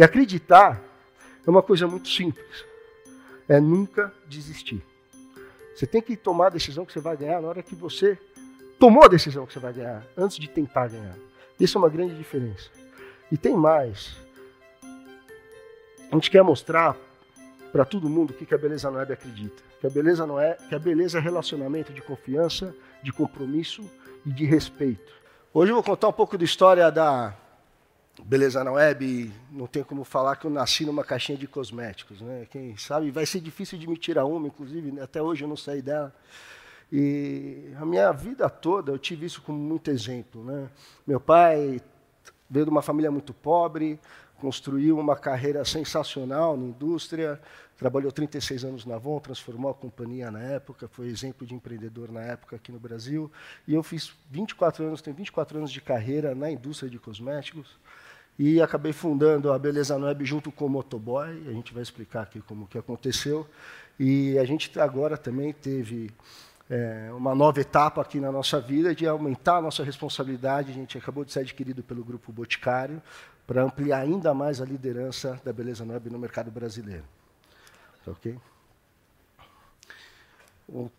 E acreditar é uma coisa muito simples. É nunca desistir. Você tem que tomar a decisão que você vai ganhar na hora que você tomou a decisão que você vai ganhar, antes de tentar ganhar. Isso é uma grande diferença. E tem mais. A gente quer mostrar para todo mundo que a beleza não é acredita. Que a beleza não é, que a beleza é relacionamento de confiança, de compromisso e de respeito. Hoje eu vou contar um pouco da história da beleza na web. Não tem como falar que eu nasci numa caixinha de cosméticos, né? Quem sabe vai ser difícil de me tirar uma, inclusive né? até hoje eu não saí dela. E a minha vida toda eu tive isso como muito exemplo, né? Meu pai veio de uma família muito pobre, construiu uma carreira sensacional na indústria, trabalhou 36 anos na Avon, transformou a companhia na época, foi exemplo de empreendedor na época aqui no Brasil. E eu fiz 24 anos, tenho 24 anos de carreira na indústria de cosméticos e acabei fundando a Beleza Web junto com o Motoboy. A gente vai explicar aqui como que aconteceu. E a gente agora também teve é, uma nova etapa aqui na nossa vida de aumentar a nossa responsabilidade. A gente acabou de ser adquirido pelo Grupo Boticário para ampliar ainda mais a liderança da Beleza Web no mercado brasileiro. Ok?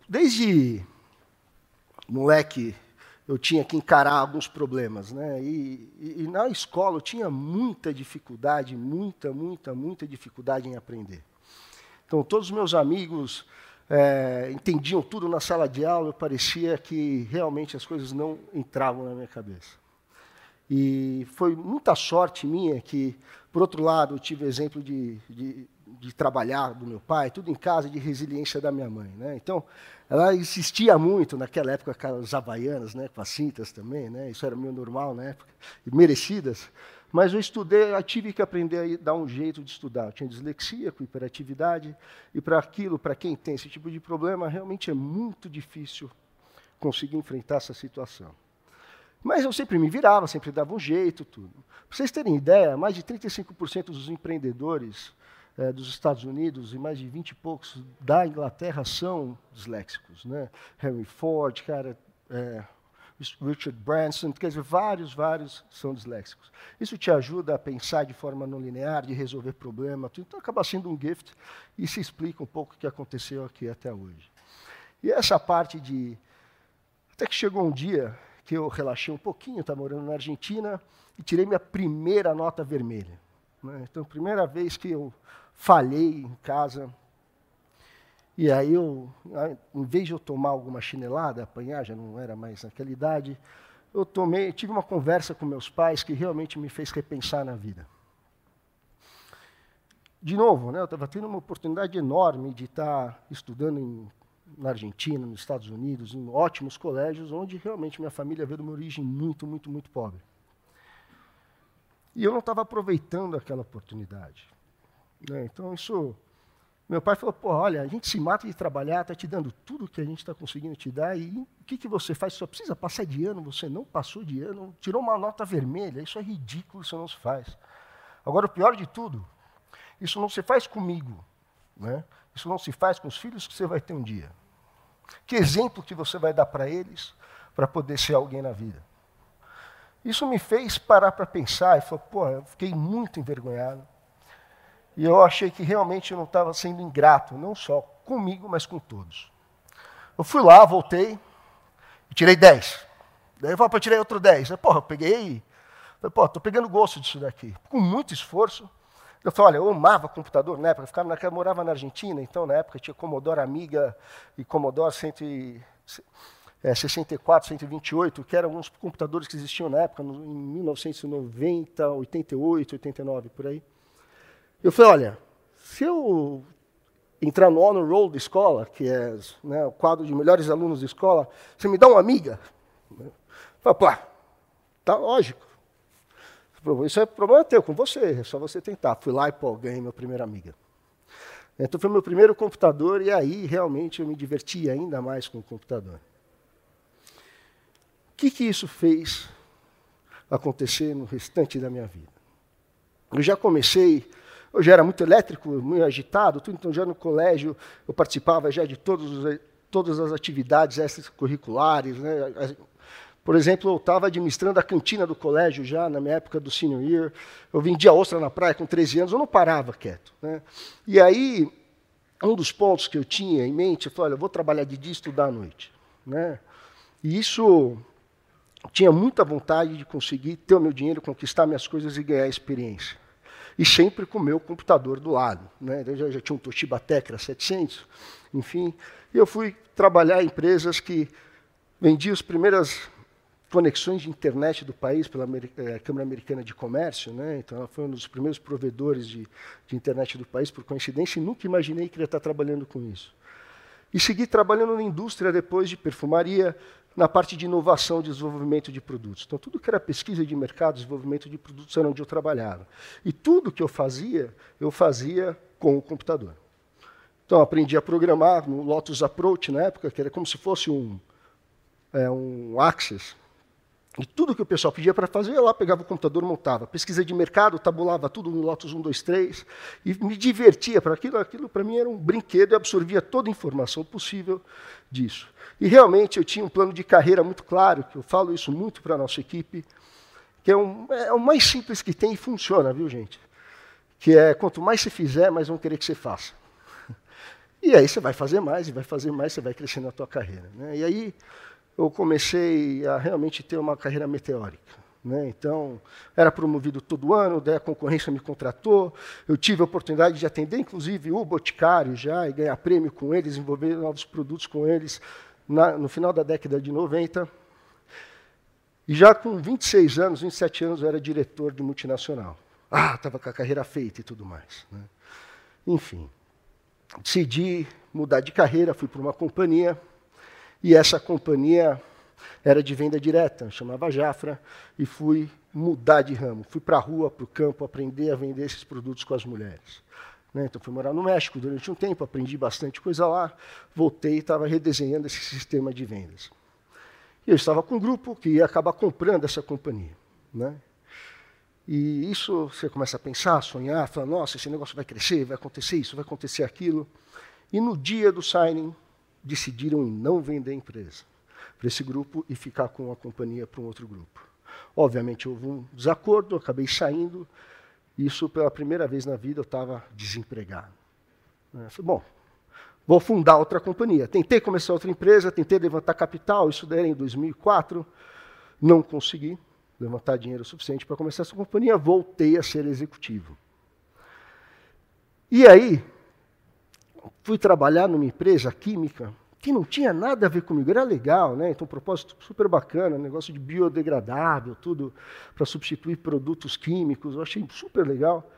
Desde moleque eu tinha que encarar alguns problemas, né? E, e, e, na escola eu tinha muita dificuldade, muita, muita, muita dificuldade em aprender. Então todos os meus amigos é, entendiam tudo na sala de aula, eu parecia que realmente as coisas não entravam na minha cabeça. E foi muita sorte minha que, por outro lado, eu tive exemplo de, de, de trabalhar do meu pai, tudo em casa, de resiliência da minha mãe. Né? Então, ela insistia muito naquela época com as havaianas, né, com as cintas também, né? isso era meio normal na época, e merecidas. Mas eu estudei, eu tive que aprender a dar um jeito de estudar. Eu tinha dislexia, com hiperatividade, e para aquilo, para quem tem esse tipo de problema, realmente é muito difícil conseguir enfrentar essa situação. Mas eu sempre me virava, sempre dava um jeito, tudo. Para vocês terem ideia, mais de 35% dos empreendedores é, dos Estados Unidos e mais de 20 e poucos da Inglaterra são disléxicos. Né? Henry Ford, cara, é, Richard Branson, quer dizer, vários, vários são disléxicos. Isso te ajuda a pensar de forma não linear, de resolver problemas, então acaba sendo um gift e se explica um pouco o que aconteceu aqui até hoje. E essa parte de. Até que chegou um dia que eu relaxei um pouquinho, estava morando na Argentina, e tirei minha primeira nota vermelha. Né? Então, primeira vez que eu falhei em casa. E aí eu, em vez de eu tomar alguma chinelada, apanhar, já não era mais naquela idade, eu tomei, tive uma conversa com meus pais que realmente me fez repensar na vida. De novo, né, eu estava tendo uma oportunidade enorme de estar estudando em na Argentina, nos Estados Unidos, em ótimos colégios, onde realmente minha família veio de uma origem muito, muito, muito pobre. E eu não estava aproveitando aquela oportunidade. Né? Então, isso. Meu pai falou: pô, olha, a gente se mata de trabalhar, está te dando tudo que a gente está conseguindo te dar, e o que, que você faz? Só precisa passar de ano, você não passou de ano, tirou uma nota vermelha, isso é ridículo, isso não se faz. Agora, o pior de tudo, isso não se faz comigo, né? isso não se faz com os filhos que você vai ter um dia. Que exemplo que você vai dar para eles para poder ser alguém na vida? Isso me fez parar para pensar e falar, pô, eu fiquei muito envergonhado. E eu achei que realmente eu não estava sendo ingrato, não só comigo, mas com todos. Eu fui lá, voltei e tirei 10. Daí eu falei, tirei outro 10. Aí, porra, eu peguei, falei, pô, estou pegando gosto disso daqui. Com muito esforço, eu falei, olha, eu amava computador na época, eu, ficava na, eu morava na Argentina, então na época tinha Commodore Amiga e Commodore 164, 128, é, que eram uns computadores que existiam na época, em 1990, 88, 89, por aí. Eu falei, olha, se eu entrar no honor roll da escola, que é né, o quadro de melhores alunos da escola, você me dá uma amiga? Falei, pô, tá lógico. Isso é problema teu, com você, é só você tentar. Fui lá e pô, ganhei minha primeira amiga. Então foi meu primeiro computador e aí realmente eu me diverti ainda mais com o computador. O que, que isso fez acontecer no restante da minha vida? Eu já comecei, eu já era muito elétrico, muito agitado, tudo, então já no colégio eu participava já de todos, todas as atividades extracurriculares, né? Por exemplo, eu estava administrando a cantina do colégio já, na minha época do senior year. Eu vendia ostra na praia com 13 anos, eu não parava quieto. Né? E aí, um dos pontos que eu tinha em mente, eu falei, olha, eu vou trabalhar de dia e estudar à noite. Né? E isso, tinha muita vontade de conseguir ter o meu dinheiro, conquistar minhas coisas e ganhar experiência. E sempre com o meu computador do lado. Né? Eu já, já tinha um Toshiba Tecra 700, enfim. E eu fui trabalhar em empresas que vendiam as primeiras conexões de internet do país pela eh, Câmara Americana de Comércio, né? então ela foi um dos primeiros provedores de, de, internet do país, por coincidência, e nunca imaginei que ia estar trabalhando com isso. E segui trabalhando na indústria depois de perfumaria, na parte de inovação e desenvolvimento de produtos. Então, tudo que era pesquisa de mercado, desenvolvimento de produtos, era onde eu trabalhava. E tudo que eu fazia, eu fazia com o computador. Então, aprendi a programar no Lotus Approach, na época, que era como se fosse um, é, um Access, e tudo que o pessoal pedia para fazer, eu lá pegava o computador, montava. Pesquisa de mercado, tabulava tudo no Lotus 1, 2, 3, e me divertia para aquilo. Aquilo para mim era um brinquedo, eu absorvia toda a informação possível disso. E realmente eu tinha um plano de carreira muito claro, que eu falo isso muito para a nossa equipe, que é, um, é o mais simples que tem e funciona, viu, gente? Que é quanto mais você fizer, mais vão querer que você faça. E aí você vai fazer mais, e vai fazer mais, você vai crescer na tua carreira. Né? E aí eu comecei a realmente ter uma carreira meteórica. Né? Então, era promovido todo ano, daí a concorrência me contratou. Eu tive a oportunidade de atender, inclusive, o Boticário já, e ganhar prêmio com eles, desenvolver novos produtos com eles, na, no final da década de 90. E já com 26 anos, 27 anos, eu era diretor de multinacional. Ah, estava com a carreira feita e tudo mais. Né? Enfim, decidi mudar de carreira, fui para uma companhia e essa companhia era de venda direta, chamava Jafra, e fui mudar de ramo. Fui para a rua, para o campo, aprender a vender esses produtos com as mulheres. Né? Então, fui morar no México durante um tempo, aprendi bastante coisa lá, voltei e estava redesenhando esse sistema de vendas. E eu estava com um grupo que ia acabar comprando essa companhia. Né? E isso você começa a pensar, a sonhar, falar, nossa, esse negócio vai crescer, vai acontecer isso, vai acontecer aquilo. E no dia do signing, decidiram em não vender a empresa para esse grupo e ficar com a companhia para um outro grupo. Obviamente houve um desacordo, acabei saindo. Isso pela primeira vez na vida eu estava desempregado. Bom, vou fundar outra companhia. Tentei começar outra empresa, tentei levantar capital, isso daí era em 2004, não consegui levantar dinheiro suficiente para começar essa companhia, voltei a ser executivo. E aí, fui trabalhar numa empresa química que não tinha nada a ver comigo, era legal, né? Então, um propósito super bacana, negócio de biodegradável, tudo para substituir produtos químicos, eu achei super legal.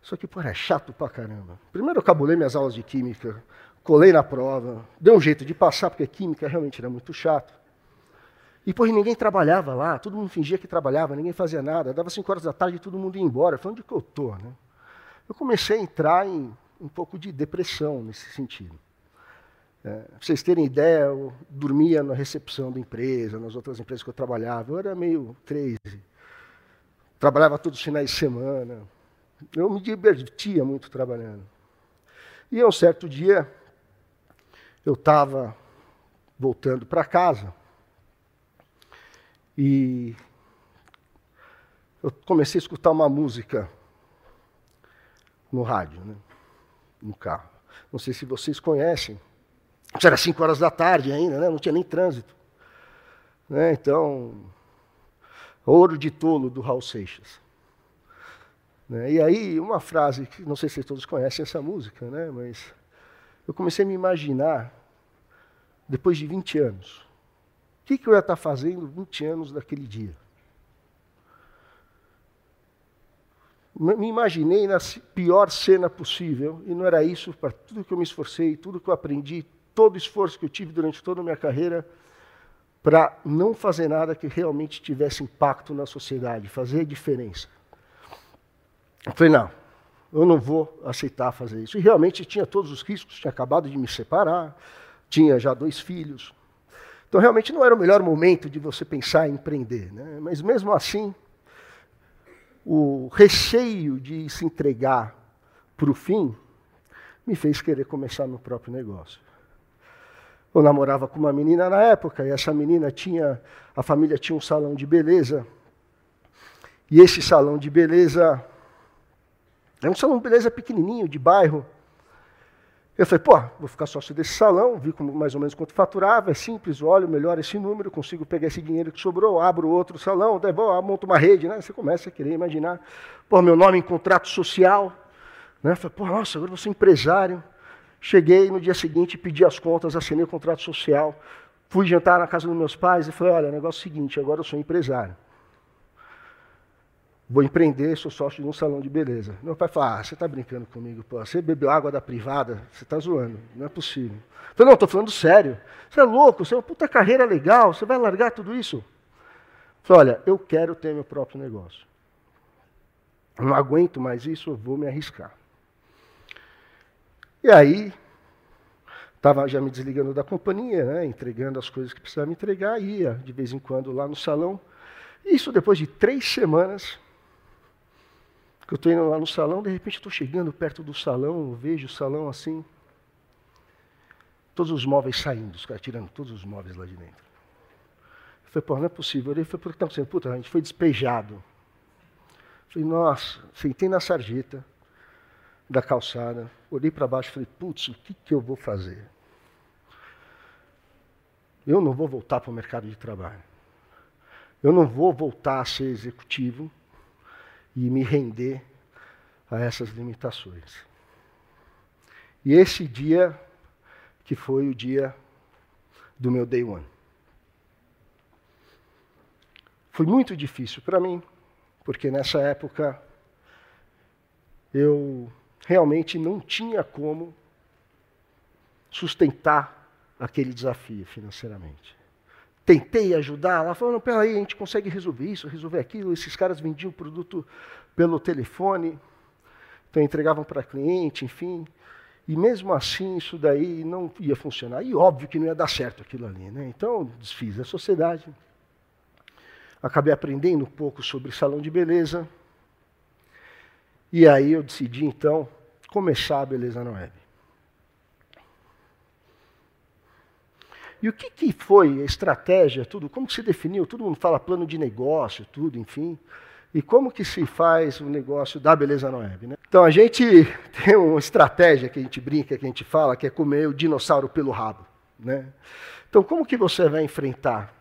Só que, pô, era chato pra caramba. Primeiro eu cabulei minhas aulas de química, colei na prova, dei um jeito de passar, porque química realmente era muito chato. E, pô, ninguém trabalhava lá, todo mundo fingia que trabalhava, ninguém fazia nada. Dava cinco horas da tarde e todo mundo ia embora. Falei, onde que eu tô, né? Eu comecei a entrar em um pouco de depressão nesse sentido. É, para vocês terem ideia, eu dormia na recepção da empresa, nas outras empresas que eu trabalhava. Eu era meio crazy. Trabalhava todos os finais de semana. Eu me divertia muito trabalhando. E um certo dia, eu estava voltando para casa e eu comecei a escutar uma música no rádio. Né? No carro. Não sei se vocês conhecem. Isso era 5 horas da tarde ainda, né? não tinha nem trânsito. Né? Então, Ouro de Tolo, do Raul Seixas. Né? E aí, uma frase, que não sei se todos conhecem essa música, né? mas eu comecei a me imaginar, depois de 20 anos, o que, que eu ia estar fazendo 20 anos daquele dia? Me imaginei na pior cena possível, e não era isso para tudo que eu me esforcei, tudo que eu aprendi, todo o esforço que eu tive durante toda a minha carreira, para não fazer nada que realmente tivesse impacto na sociedade, fazer diferença. Eu falei, não, eu não vou aceitar fazer isso. E realmente tinha todos os riscos, tinha acabado de me separar, tinha já dois filhos. Então realmente não era o melhor momento de você pensar em empreender. Né? Mas mesmo assim, o receio de se entregar para o fim me fez querer começar meu próprio negócio. Eu namorava com uma menina na época, e essa menina tinha, a família tinha um salão de beleza. E esse salão de beleza era um salão de beleza pequenininho, de bairro. Eu falei, pô, vou ficar sócio desse salão, vi mais ou menos quanto faturava, é simples, olho, melhor esse número, consigo pegar esse dinheiro que sobrou, abro outro salão, daí, bom, monto uma rede, né? Você começa a querer imaginar, pô, meu nome em contrato social, né? Falei, pô, nossa, agora vou ser empresário. Cheguei no dia seguinte, pedi as contas, assinei o contrato social, fui jantar na casa dos meus pais e falei, olha, negócio é o seguinte, agora eu sou empresário. Vou empreender, sou sócio de um salão de beleza. Meu pai falou: Ah, você está brincando comigo, pô. Você bebeu água da privada, você está zoando, não é possível. Eu falei: Não, estou falando sério. Você é louco, você é uma puta carreira legal, você vai largar tudo isso? Eu falei: Olha, eu quero ter meu próprio negócio. Não aguento mais isso, eu vou me arriscar. E aí, estava já me desligando da companhia, né, entregando as coisas que precisava me entregar, ia de vez em quando lá no salão. Isso depois de três semanas que eu estou indo lá no salão, de repente estou chegando perto do salão, vejo o salão assim, todos os móveis saindo, os caras tirando todos os móveis lá de dentro. Eu falei, pô, não é possível. Eu falei, por que está acontecendo? Puta, a gente foi despejado. Eu falei, nossa, sentei na sarjeta da calçada, olhei para baixo e falei, putz, o que, que eu vou fazer? Eu não vou voltar para o mercado de trabalho. Eu não vou voltar a ser executivo e me render a essas limitações. E esse dia, que foi o dia do meu day one. Foi muito difícil para mim, porque nessa época eu realmente não tinha como sustentar aquele desafio financeiramente. Tentei ajudar, ela falou, não, peraí, a gente consegue resolver isso, resolver aquilo. Esses caras vendiam o produto pelo telefone, então entregavam para cliente, enfim. E mesmo assim, isso daí não ia funcionar. E óbvio que não ia dar certo aquilo ali. Né? Então, desfiz a sociedade. Acabei aprendendo um pouco sobre salão de beleza. E aí eu decidi, então, começar a beleza na web. E o que, que foi a estratégia, tudo? Como se definiu? Todo mundo fala plano de negócio, tudo, enfim. E como que se faz o negócio da beleza na web? Né? Então a gente tem uma estratégia que a gente brinca, que a gente fala, que é comer o dinossauro pelo rabo. Né? Então como que você vai enfrentar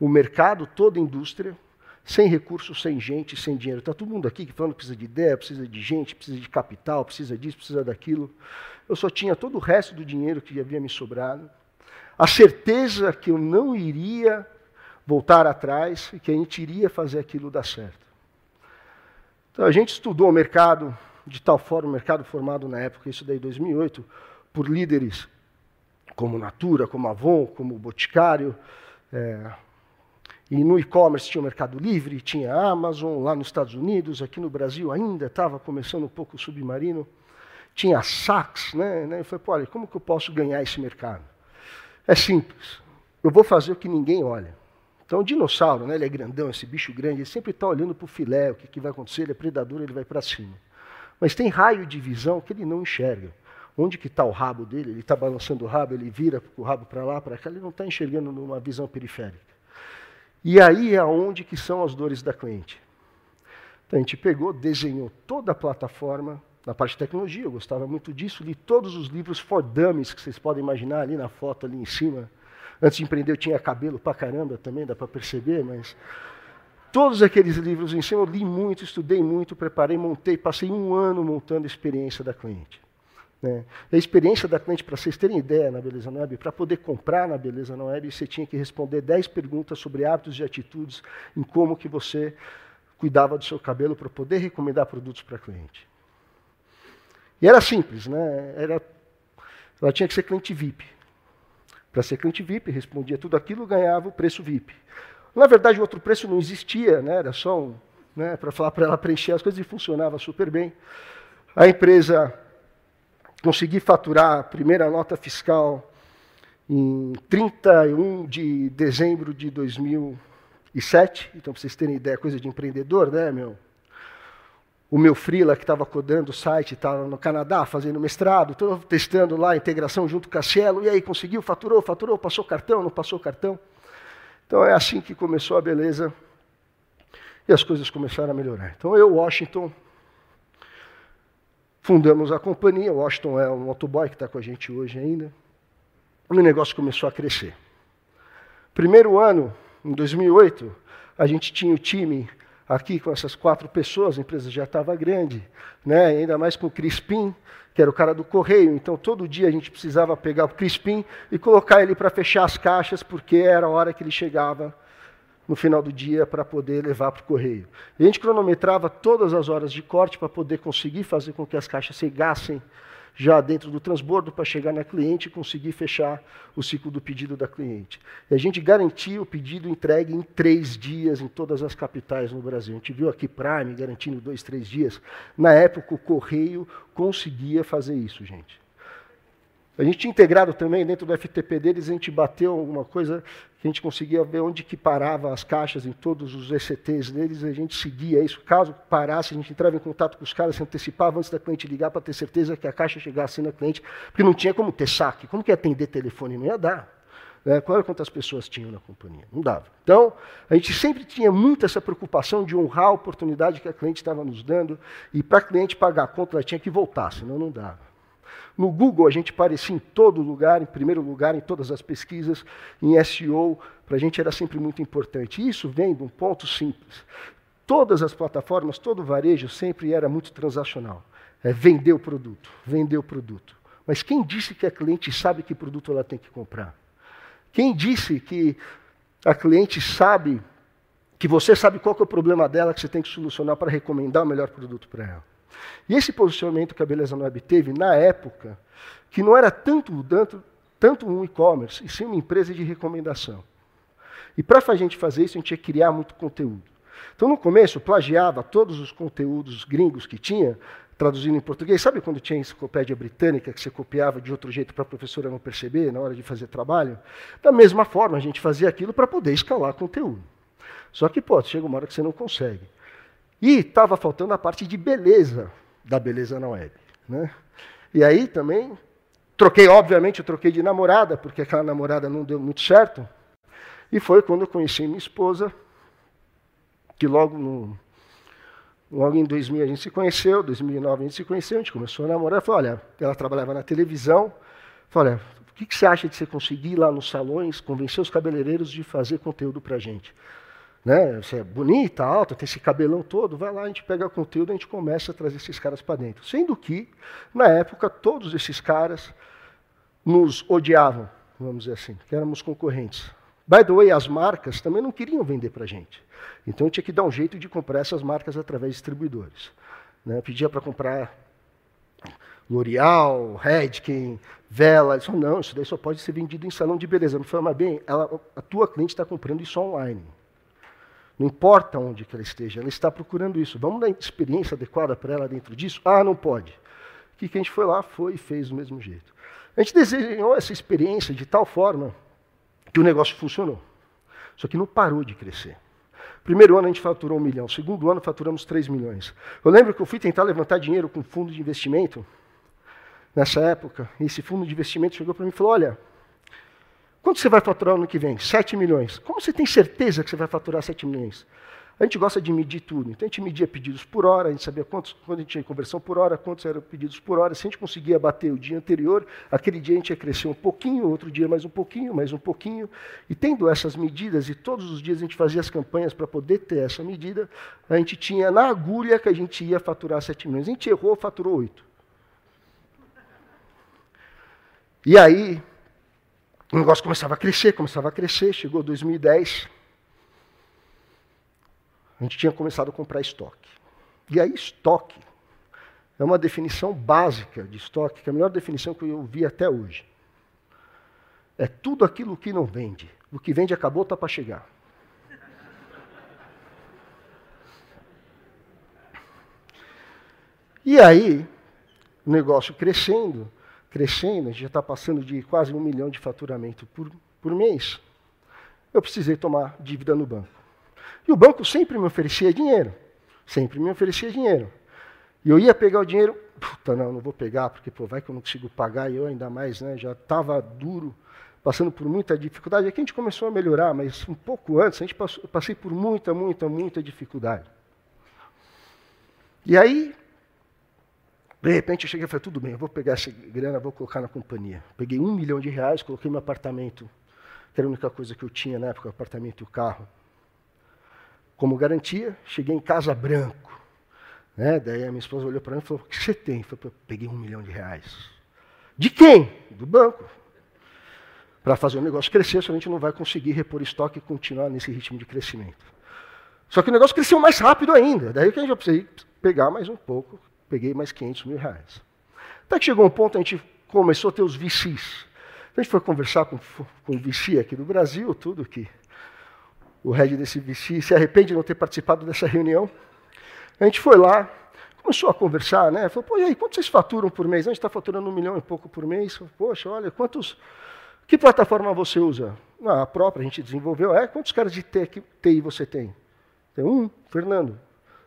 o mercado, toda a indústria, sem recursos, sem gente, sem dinheiro? Está todo mundo aqui que falando que precisa de ideia, precisa de gente, precisa de capital, precisa disso, precisa daquilo. Eu só tinha todo o resto do dinheiro que havia me sobrado a certeza que eu não iria voltar atrás e que a gente iria fazer aquilo dar certo. Então a gente estudou o mercado de tal forma, o mercado formado na época, isso daí 2008, por líderes como Natura, como Avon, como Boticário. É, e no e-commerce tinha o Mercado Livre, tinha a Amazon, lá nos Estados Unidos, aqui no Brasil ainda estava começando um pouco o submarino. Tinha a Saks, né? né? Eu falei, olha, como que eu posso ganhar esse mercado? É simples. Eu vou fazer o que ninguém olha. Então, o dinossauro, né, ele é grandão, esse bicho grande, ele sempre está olhando para o filé, o que, que vai acontecer, ele é predador, ele vai para cima. Mas tem raio de visão que ele não enxerga. Onde que está o rabo dele? Ele está balançando o rabo, ele vira o rabo para lá, para cá, ele não está enxergando numa visão periférica. E aí é onde que são as dores da cliente. Então a gente pegou, desenhou toda a plataforma, na parte de tecnologia, eu gostava muito disso, li todos os livros for dummies que vocês podem imaginar ali na foto ali em cima. Antes de empreender eu tinha cabelo pra caramba também, dá para perceber, mas todos aqueles livros em cima eu li muito, estudei muito, preparei, montei, passei um ano montando a experiência da cliente. Né? A experiência da cliente, para vocês terem ideia na Beleza Web, para poder comprar na Beleza Web, você tinha que responder 10 perguntas sobre hábitos e atitudes em como que você cuidava do seu cabelo para poder recomendar produtos para cliente. E era simples, né? Era, ela tinha que ser cliente VIP. Para ser cliente VIP, respondia tudo aquilo, ganhava o preço VIP. Na verdade, o outro preço não existia, né? era só um, né, para falar para ela preencher as coisas e funcionava super bem. A empresa consegui faturar a primeira nota fiscal em 31 de dezembro de 2007. Então, para vocês terem ideia, coisa de empreendedor, né, meu? O meu freela que estava codando o site, estava no Canadá fazendo mestrado, estou testando lá a integração junto com a Cielo, e aí conseguiu, faturou, faturou, passou cartão, não passou cartão. Então é assim que começou a beleza e as coisas começaram a melhorar. Então eu, Washington, fundamos a companhia, Washington é um motoboy que está com a gente hoje ainda, e o negócio começou a crescer. Primeiro ano, em 2008, a gente tinha o time aqui com essas quatro pessoas, a empresa já estava grande, né? ainda mais com o Crispim, que era o cara do correio. Então, todo dia a gente precisava pegar o Crispim e colocar ele para fechar as caixas, porque era a hora que ele chegava no final do dia para poder levar para o correio. E a gente cronometrava todas as horas de corte para poder conseguir fazer com que as caixas chegassem já dentro do transbordo para chegar na cliente e conseguir fechar o ciclo do pedido da cliente. E a gente garantia o pedido entregue em três dias em todas as capitais no Brasil. A gente viu aqui Prime garantindo dois, três dias. Na época, o Correio conseguia fazer isso, gente. A gente tinha integrado também dentro do FTP deles, a gente bateu alguma coisa que a gente conseguia ver onde que parava as caixas em todos os ECTs deles, a gente seguia isso. Caso parasse, a gente entrava em contato com os caras, se antecipava antes da cliente ligar para ter certeza que a caixa chegasse na cliente, porque não tinha como ter saque. Como que atender telefone? Não ia dar. Né? Qual era quantas pessoas tinham na companhia? Não dava. Então, a gente sempre tinha muito essa preocupação de honrar a oportunidade que a cliente estava nos dando, e para a cliente pagar a conta, ela tinha que voltar, senão não dava. No Google, a gente aparecia em todo lugar, em primeiro lugar, em todas as pesquisas, em SEO, para a gente era sempre muito importante. Isso vem de um ponto simples. Todas as plataformas, todo o varejo sempre era muito transacional. É vender o produto, vender o produto. Mas quem disse que a cliente sabe que produto ela tem que comprar? Quem disse que a cliente sabe que você sabe qual é o problema dela que você tem que solucionar para recomendar o melhor produto para ela? E esse posicionamento que a Beleza Web teve, na época, que não era tanto, tanto, tanto um e-commerce, e sim uma empresa de recomendação. E para a gente fazer isso, a gente que criar muito conteúdo. Então, no começo, eu plagiava todos os conteúdos gringos que tinha, traduzindo em português. Sabe quando tinha enciclopédia britânica que você copiava de outro jeito para a professora não perceber na hora de fazer trabalho? Da mesma forma, a gente fazia aquilo para poder escalar conteúdo. Só que, pô, chega uma hora que você não consegue. E estava faltando a parte de beleza da beleza na web. Né? E aí também, troquei, obviamente, eu troquei de namorada, porque aquela namorada não deu muito certo. E foi quando eu conheci minha esposa, que logo, no, logo em 2000 a gente se conheceu, 2009 a gente se conheceu, a gente começou a namorar. Falei, olha, ela trabalhava na televisão. Falei, olha, o que, que você acha de você conseguir ir lá nos salões, convencer os cabeleireiros de fazer conteúdo para a gente? Né? Você é bonita, alta, tem esse cabelão todo, vai lá, a gente pega conteúdo, a gente começa a trazer esses caras para dentro. Sendo que, na época, todos esses caras nos odiavam, vamos dizer assim, que éramos concorrentes. By the way, as marcas também não queriam vender para a gente. Então eu tinha que dar um jeito de comprar essas marcas através de distribuidores. Né? pedia para comprar L'Oreal, Redken, Vela. Eles falaram, não, isso daí só pode ser vendido em salão de beleza. Eu falei, mas bem, ela, a tua cliente está comprando isso online. Não importa onde que ela esteja, ela está procurando isso. Vamos dar experiência adequada para ela dentro disso? Ah, não pode. O que, que a gente foi lá, foi e fez do mesmo jeito. A gente desenhou essa experiência de tal forma que o negócio funcionou. Só que não parou de crescer. Primeiro ano a gente faturou um milhão, segundo ano faturamos três milhões. Eu lembro que eu fui tentar levantar dinheiro com fundo de investimento nessa época, e esse fundo de investimento chegou para mim e falou: Olha, Quanto você vai faturar no ano que vem? 7 milhões. Como você tem certeza que você vai faturar 7 milhões? A gente gosta de medir tudo. Então a gente media pedidos por hora, a gente sabia quantos, quando a gente tinha conversão por hora, quantos eram pedidos por hora. Se a gente conseguia bater o dia anterior, aquele dia a gente ia crescer um pouquinho, outro dia mais um pouquinho, mais um pouquinho. E tendo essas medidas, e todos os dias a gente fazia as campanhas para poder ter essa medida, a gente tinha na agulha que a gente ia faturar 7 milhões. A gente errou, faturou 8. E aí, o negócio começava a crescer, começava a crescer, chegou 2010. A gente tinha começado a comprar estoque. E aí, estoque é uma definição básica de estoque, que é a melhor definição que eu vi até hoje. É tudo aquilo que não vende. O que vende acabou, está para chegar. E aí, o negócio crescendo, crescendo, a gente já está passando de quase um milhão de faturamento por, por mês, eu precisei tomar dívida no banco. E o banco sempre me oferecia dinheiro, sempre me oferecia dinheiro. E eu ia pegar o dinheiro, puta, não, não vou pegar, porque pô, vai que eu não consigo pagar, e eu ainda mais, né, já estava duro, passando por muita dificuldade. Aqui a gente começou a melhorar, mas um pouco antes, a gente passou, eu passei por muita, muita, muita dificuldade. E aí, de repente eu cheguei e falei, tudo bem, eu vou pegar essa grana, vou colocar na companhia. Peguei um milhão de reais, coloquei meu apartamento, que era a única coisa que eu tinha na época, o apartamento e o carro. Como garantia, cheguei em Casa Branco. Né? Daí a minha esposa olhou para mim e falou, o que você tem? Eu falei, peguei um milhão de reais. De quem? Do banco. Para fazer o negócio crescer, a gente não vai conseguir repor estoque e continuar nesse ritmo de crescimento. Só que o negócio cresceu mais rápido ainda. Daí que a gente já precisei pegar mais um pouco, peguei mais 500 mil reais. Até que chegou um ponto, a gente começou a ter os VCs. A gente foi conversar com, com o VC aqui do Brasil, tudo que o head desse VC se arrepende de não ter participado dessa reunião. A gente foi lá, começou a conversar, né? Falou, pô, e aí, quanto vocês faturam por mês? A gente está faturando um milhão e pouco por mês. Falei, Poxa, olha, quantos. Que plataforma você usa? Ah, a própria, a gente desenvolveu. É, quantos caras de TI você tem? Tem um, Fernando.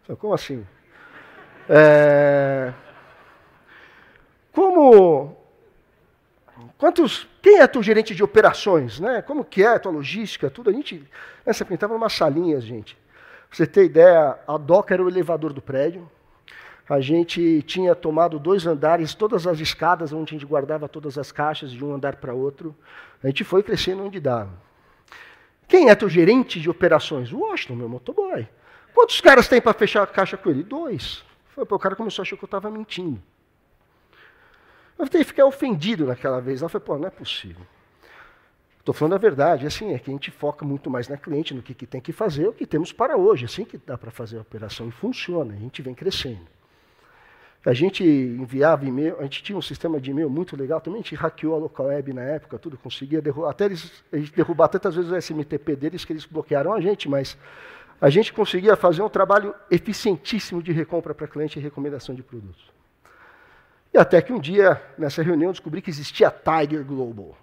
Falei, Como assim? É... Como. Quantos. Quem é teu gerente de operações? Né? Como que é a tua logística? Tudo. A gente. Essa pintava umas salinhas, gente. Pra você ter ideia, a DOCA era o elevador do prédio. A gente tinha tomado dois andares, todas as escadas onde a gente guardava todas as caixas de um andar para outro. A gente foi crescendo onde dava. Quem é teu gerente de operações? O Washington, meu motoboy. Quantos caras tem para fechar a caixa com ele? Dois. Foi, o cara começou a achar que eu estava mentindo. Eu fiquei ofendido naquela vez. Ela falou, pô, não é possível. Estou falando a verdade, assim, é que a gente foca muito mais na cliente, no que, que tem que fazer, o que temos para hoje, assim que dá para fazer a operação e funciona, a gente vem crescendo. A gente enviava e-mail, a gente tinha um sistema de e-mail muito legal, também a gente hackeou a local web na época, tudo, conseguia derrubar, até eles, a gente derrubar tantas vezes o SMTP deles que eles bloquearam a gente, mas a gente conseguia fazer um trabalho eficientíssimo de recompra para cliente e recomendação de produtos. E até que um dia, nessa reunião, descobri que existia a Tiger Global,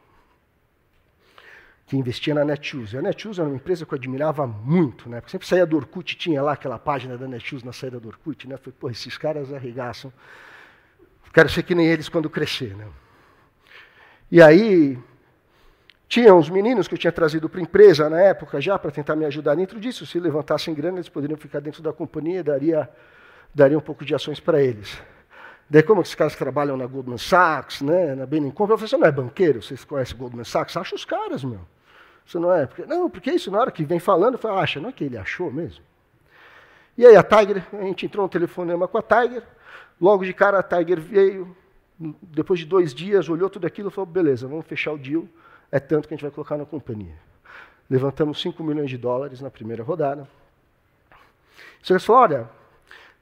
que investia na Netshoes. E a Netshoes era uma empresa que eu admirava muito, né? Porque sempre saía do Orkut, tinha lá aquela página da Netshoes na saída do Orkut, né? Falei, pô, esses caras arregaçam. Quero ser que nem eles quando crescer, né? E aí, tinha uns meninos que eu tinha trazido para a empresa na época já para tentar me ajudar dentro disso. Se levantassem grana, eles poderiam ficar dentro da companhia, daria, daria um pouco de ações para eles. Daí, como esses caras trabalham na Goldman Sachs, né, na Bain Company, eu falei, você não é banqueiro? Vocês conhecem Goldman Sachs? Acha os caras, meu. Você não é? Porque, não, porque isso na hora que vem falando, eu falo, acha, não é que ele achou mesmo? E aí a Tiger, a gente entrou no telefonema com a Tiger, logo de cara a Tiger veio, depois de dois dias, olhou tudo aquilo e falou, beleza, vamos fechar o deal, é tanto que a gente vai colocar na companhia. Levantamos 5 milhões de dólares na primeira rodada. Você falou, olha,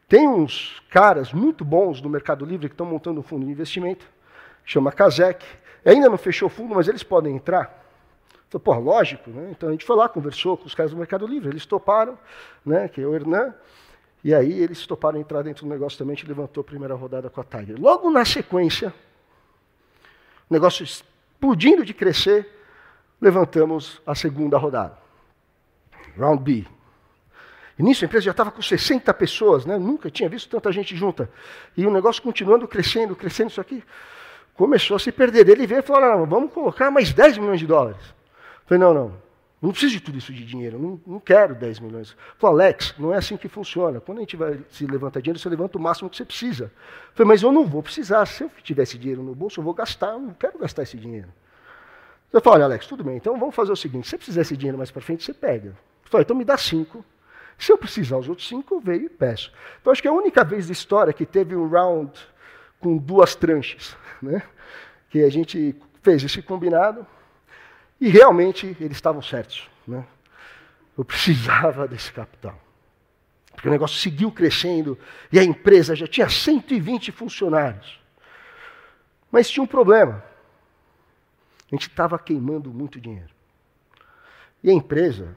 tem uns caras muito bons do Mercado Livre que estão montando um fundo de investimento, chama Kazek. Ainda não fechou o fundo, mas eles podem entrar. Falei, pô, lógico, né? Então a gente foi lá, conversou com os caras do Mercado Livre, eles toparam, né? Que é o Hernan. E aí eles toparam entrar dentro do negócio também, a gente levantou a primeira rodada com a Tiger. Logo na sequência, o negócio explodindo de crescer, levantamos a segunda rodada. Round B. E nisso a empresa já estava com 60 pessoas, né? nunca tinha visto tanta gente junta. E o negócio continuando crescendo, crescendo, isso aqui começou a se perder. Ele veio e falou: não, vamos colocar mais 10 milhões de dólares. Falei: não, não, não preciso de tudo isso de dinheiro, não, não quero 10 milhões. Falei, Alex, não é assim que funciona. Quando a gente vai se levantar dinheiro, você levanta o máximo que você precisa. Eu falei, mas eu não vou precisar. Se eu tivesse dinheiro no bolso, eu vou gastar, eu não quero gastar esse dinheiro. Eu falei, olha, Alex, tudo bem, então vamos fazer o seguinte: se você precisar esse dinheiro mais para frente, você pega. Eu falei, então me dá cinco se eu precisar os outros cinco, eu venho e peço. Então, acho que é a única vez da história que teve um round com duas tranches, né? que a gente fez esse combinado e realmente eles estavam certos. Né? Eu precisava desse capital. Porque o negócio seguiu crescendo e a empresa já tinha 120 funcionários. Mas tinha um problema. A gente estava queimando muito dinheiro. E a empresa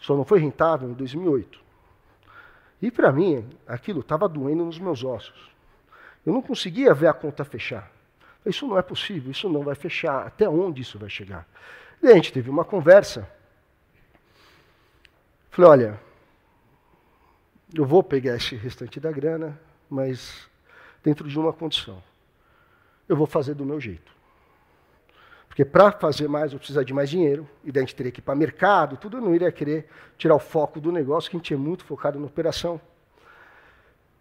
só não foi rentável em 2008. E para mim, aquilo estava doendo nos meus ossos. Eu não conseguia ver a conta fechar. Isso não é possível, isso não vai fechar. Até onde isso vai chegar? E a gente teve uma conversa. Falei, olha, eu vou pegar esse restante da grana, mas dentro de uma condição. Eu vou fazer do meu jeito. Porque para fazer mais eu precisaria de mais dinheiro, e daí a gente teria que ir para mercado, tudo, eu não iria querer tirar o foco do negócio, que a gente é muito focado na operação.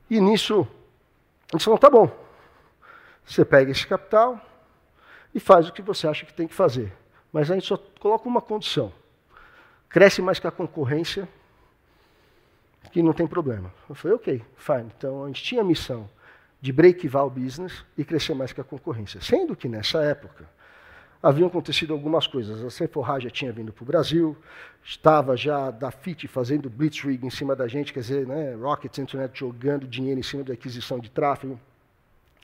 E nisso, a gente falou, tá bom, você pega esse capital e faz o que você acha que tem que fazer. Mas a gente só coloca uma condição. Cresce mais que a concorrência, que não tem problema. Eu falei, ok, fine. Então a gente tinha a missão de break-val business e crescer mais que a concorrência. Sendo que nessa época, haviam acontecido algumas coisas. A Sephora já tinha vindo para o Brasil, estava já da FIT fazendo blitzkrieg em cima da gente, quer dizer, né, Internet jogando dinheiro em cima da aquisição de tráfego.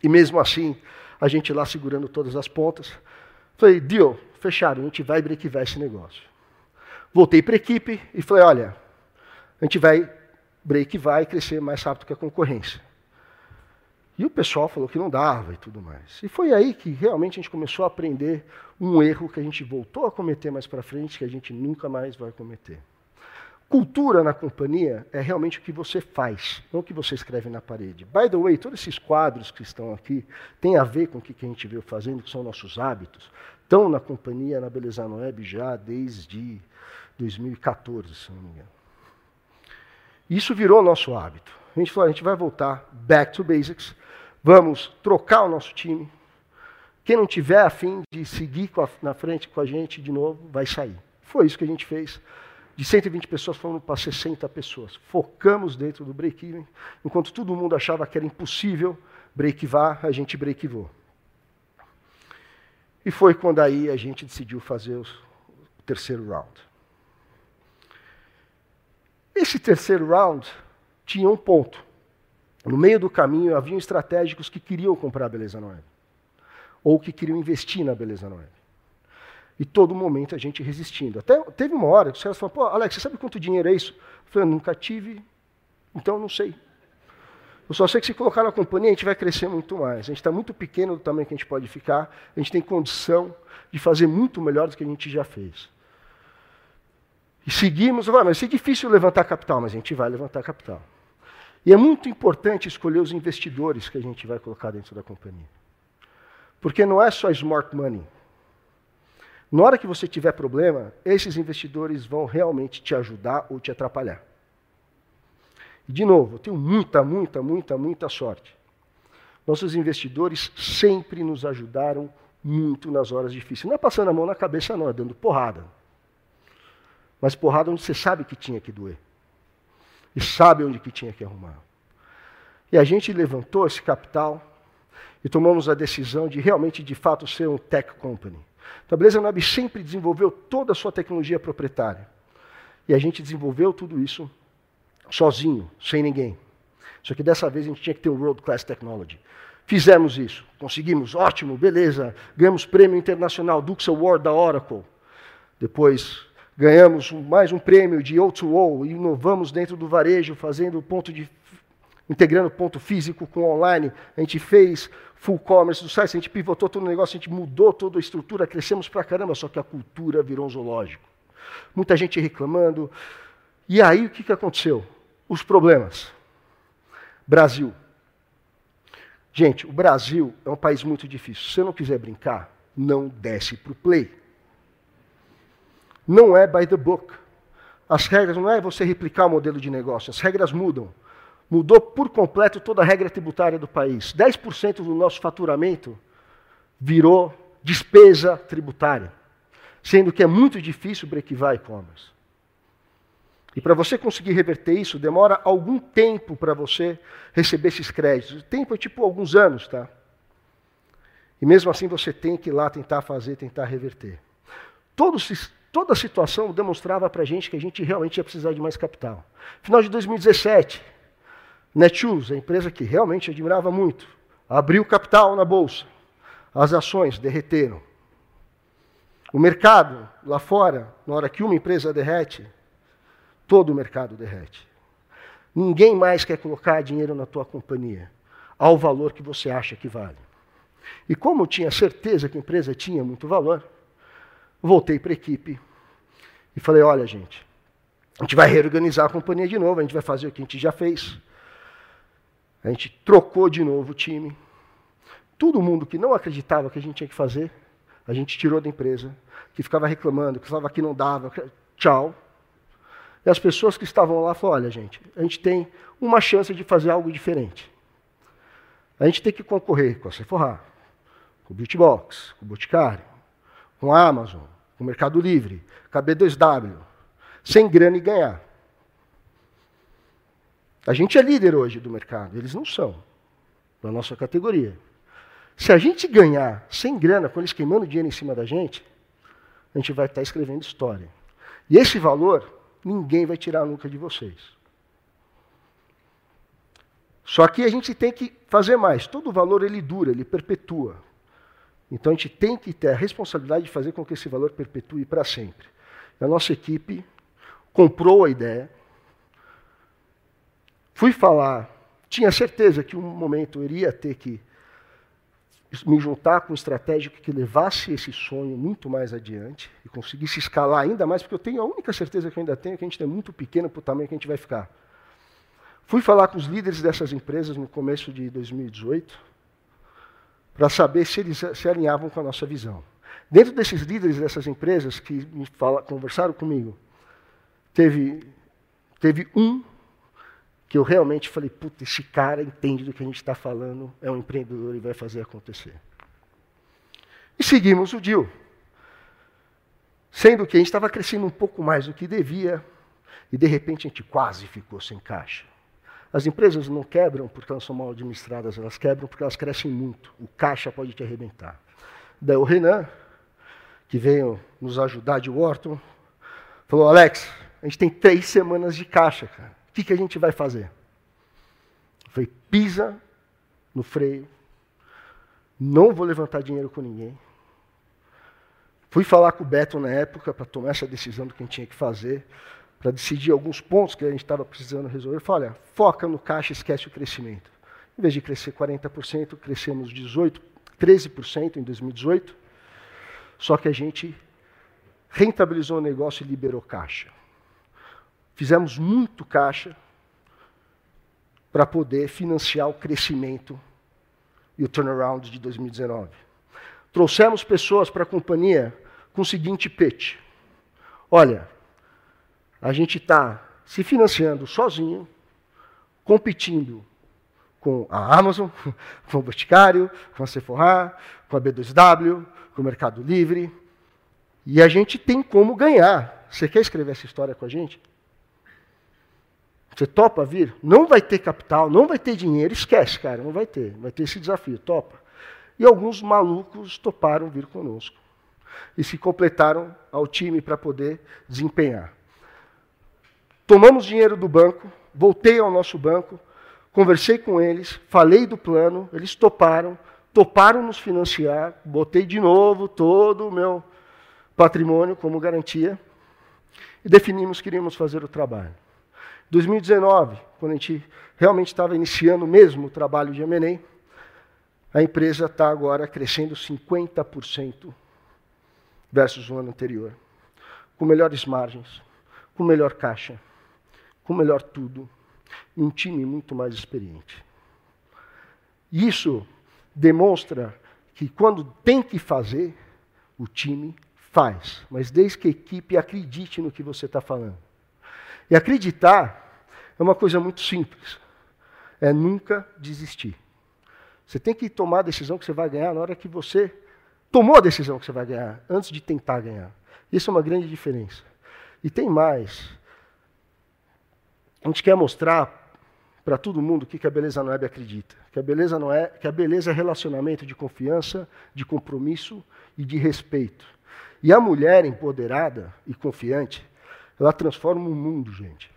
E mesmo assim, a gente lá segurando todas as pontas. Falei, deal, fechado, a gente vai brequivar esse negócio. Voltei para a equipe e falei, olha, a gente vai brequivar e crescer mais rápido que a concorrência. E o pessoal falou que não dava e tudo mais. E foi aí que realmente a gente começou a aprender um erro que a gente voltou a cometer mais para frente, que a gente nunca mais vai cometer. Cultura na companhia é realmente o que você faz, não o que você escreve na parede. By the way, todos esses quadros que estão aqui têm a ver com o que a gente veio fazendo, que são nossos hábitos. Estão na companhia, na Belezano Web, já desde 2014, se não me engano. Isso virou nosso hábito. A gente falou, a gente vai voltar back to basics, Vamos trocar o nosso time. Quem não tiver a fim de seguir a, na frente com a gente de novo, vai sair. Foi isso que a gente fez. De 120 pessoas, fomos para 60 pessoas. Focamos dentro do break-even. Enquanto todo mundo achava que era impossível break-var, a gente break-vou. E foi quando aí a gente decidiu fazer o terceiro round. Esse terceiro round tinha um ponto. No meio do caminho haviam estratégicos que queriam comprar a Beleza Web, ou que queriam investir na Beleza Web. E todo momento a gente resistindo. Até teve uma hora que os caras falaram, pô, Alex, você sabe quanto dinheiro é isso? Eu falei, nunca tive, então não sei. Eu só sei que se colocar na companhia a gente vai crescer muito mais. A gente está muito pequeno do tamanho que a gente pode ficar, a gente tem condição de fazer muito melhor do que a gente já fez. E seguimos, vai, mas é difícil levantar capital, mas a gente vai levantar capital. E é muito importante escolher os investidores que a gente vai colocar dentro da companhia. Porque não é só smart money. Na hora que você tiver problema, esses investidores vão realmente te ajudar ou te atrapalhar. E, de novo, eu tenho muita, muita, muita, muita sorte. Nossos investidores sempre nos ajudaram muito nas horas difíceis. Não é passando a mão na cabeça, não, é dando porrada. Mas porrada onde você sabe que tinha que doer e sabe onde que tinha que arrumar. E a gente levantou esse capital e tomamos a decisão de realmente, de fato, ser um tech company. Então, a Beleza Web sempre desenvolveu toda a sua tecnologia proprietária. E a gente desenvolveu tudo isso sozinho, sem ninguém. Só que dessa vez a gente tinha que ter um World Class Technology. Fizemos isso, conseguimos, ótimo, beleza, ganhamos prêmio internacional Dux Award da Oracle. Depois ganhamos mais um prêmio de O2O, inovamos dentro do varejo, fazendo ponto de integrando ponto físico com online. A gente fez full commerce do site, a gente pivotou todo o negócio, a gente mudou toda a estrutura, crescemos pra caramba, só que a cultura virou um zoológico. Muita gente reclamando. E aí o que, que aconteceu? Os problemas. Brasil. Gente, o Brasil é um país muito difícil. Se você não quiser brincar, não desce para o play não é by the book. As regras não é você replicar o modelo de negócio, as regras mudam. Mudou por completo toda a regra tributária do país. 10% do nosso faturamento virou despesa tributária, sendo que é muito difícil brequivar e-commerce. E para você conseguir reverter isso, demora algum tempo para você receber esses créditos. O tempo é tipo alguns anos, tá? E mesmo assim você tem que ir lá tentar fazer, tentar reverter. Todos Toda a situação demonstrava para a gente que a gente realmente ia precisar de mais capital. Final de 2017, Netshoes, a empresa que realmente admirava muito, abriu capital na bolsa. As ações derreteram. O mercado lá fora, na hora que uma empresa derrete, todo o mercado derrete. Ninguém mais quer colocar dinheiro na tua companhia ao valor que você acha que vale. E como eu tinha certeza que a empresa tinha muito valor, voltei para a equipe e falei: olha, gente, a gente vai reorganizar a companhia de novo, a gente vai fazer o que a gente já fez. A gente trocou de novo o time. Todo mundo que não acreditava que a gente tinha que fazer, a gente tirou da empresa, que ficava reclamando, que falava que não dava, tchau. E as pessoas que estavam lá falaram: olha, gente, a gente tem uma chance de fazer algo diferente. A gente tem que concorrer com a Sephora, com o Beautybox, com o Boticário, com a Amazon, com o Mercado Livre, com a B2W, sem grana e ganhar. A gente é líder hoje do mercado, eles não são, na nossa categoria. Se a gente ganhar sem grana, com eles queimando dinheiro em cima da gente, a gente vai estar escrevendo história. E esse valor, ninguém vai tirar nunca de vocês. Só que a gente tem que fazer mais. Todo valor ele dura, ele perpetua. Então a gente tem que ter a responsabilidade de fazer com que esse valor perpetue para sempre. A nossa equipe comprou a ideia, Fui falar, tinha certeza que um momento eu iria ter que me juntar com um estratégico que levasse esse sonho muito mais adiante e conseguisse escalar ainda mais, porque eu tenho a única certeza que eu ainda tenho é que a gente é muito pequeno para o tamanho que a gente vai ficar. Fui falar com os líderes dessas empresas no começo de 2018 para saber se eles se alinhavam com a nossa visão. Dentro desses líderes dessas empresas que fala, conversaram comigo, teve, teve um que eu realmente falei, puta, esse cara entende do que a gente está falando, é um empreendedor e vai fazer acontecer. E seguimos o deal. Sendo que a gente estava crescendo um pouco mais do que devia, e de repente a gente quase ficou sem caixa. As empresas não quebram porque elas são mal administradas, elas quebram porque elas crescem muito. O caixa pode te arrebentar. Daí o Renan, que veio nos ajudar de Wharton, falou: Alex, a gente tem três semanas de caixa, cara. O que, que a gente vai fazer? Foi pisa no freio. Não vou levantar dinheiro com ninguém. Fui falar com o Beto na época para tomar essa decisão do que a gente tinha que fazer, para decidir alguns pontos que a gente estava precisando resolver. Eu falei, olha, foca no caixa, esquece o crescimento. Em vez de crescer 40%, crescemos 18, 13% em 2018. Só que a gente rentabilizou o negócio e liberou caixa. Fizemos muito caixa para poder financiar o crescimento e o turnaround de 2019. Trouxemos pessoas para a companhia com o seguinte pitch: olha, a gente está se financiando sozinho, competindo com a Amazon, com o Boticário, com a Sephora, com a B2W, com o Mercado Livre, e a gente tem como ganhar. Você quer escrever essa história com a gente? Você topa vir? Não vai ter capital, não vai ter dinheiro, esquece, cara, não vai ter. Vai ter esse desafio, topa. E alguns malucos toparam vir conosco. E se completaram ao time para poder desempenhar. Tomamos dinheiro do banco, voltei ao nosso banco, conversei com eles, falei do plano, eles toparam, toparam nos financiar, botei de novo todo o meu patrimônio como garantia e definimos que iríamos fazer o trabalho. 2019, quando a gente realmente estava iniciando mesmo o trabalho de M&A, a empresa está agora crescendo 50% versus o ano anterior, com melhores margens, com melhor caixa, com melhor tudo, e um time muito mais experiente. Isso demonstra que quando tem que fazer, o time faz, mas desde que a equipe acredite no que você está falando. E acreditar é uma coisa muito simples. É nunca desistir. Você tem que tomar a decisão que você vai ganhar na hora que você tomou a decisão que você vai ganhar, antes de tentar ganhar. Isso é uma grande diferença. E tem mais. A gente quer mostrar para todo mundo que a beleza não é acredita. Que a beleza não é, que a beleza é relacionamento de confiança, de compromisso e de respeito. E a mulher empoderada e confiante, ela transforma o mundo, gente.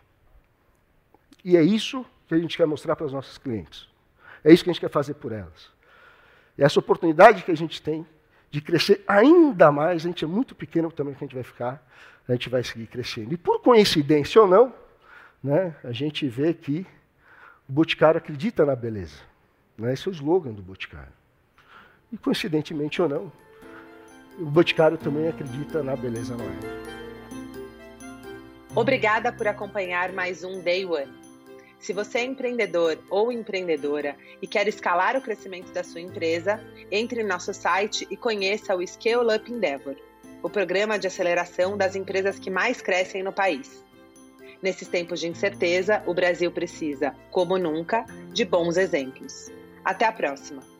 E é isso que a gente quer mostrar para os nossos clientes. É isso que a gente quer fazer por elas. E essa oportunidade que a gente tem de crescer ainda mais, a gente é muito pequeno também que a gente vai ficar, a gente vai seguir crescendo. E por coincidência ou não, né, a gente vê que o Boticário acredita na beleza. Né, esse é o slogan do Boticário. E coincidentemente ou não, o Boticário também acredita na beleza é. Obrigada por acompanhar mais um Day One. Se você é empreendedor ou empreendedora e quer escalar o crescimento da sua empresa, entre em nosso site e conheça o Scale Up Endeavor, o programa de aceleração das empresas que mais crescem no país. Nesses tempos de incerteza, o Brasil precisa, como nunca, de bons exemplos. Até a próxima!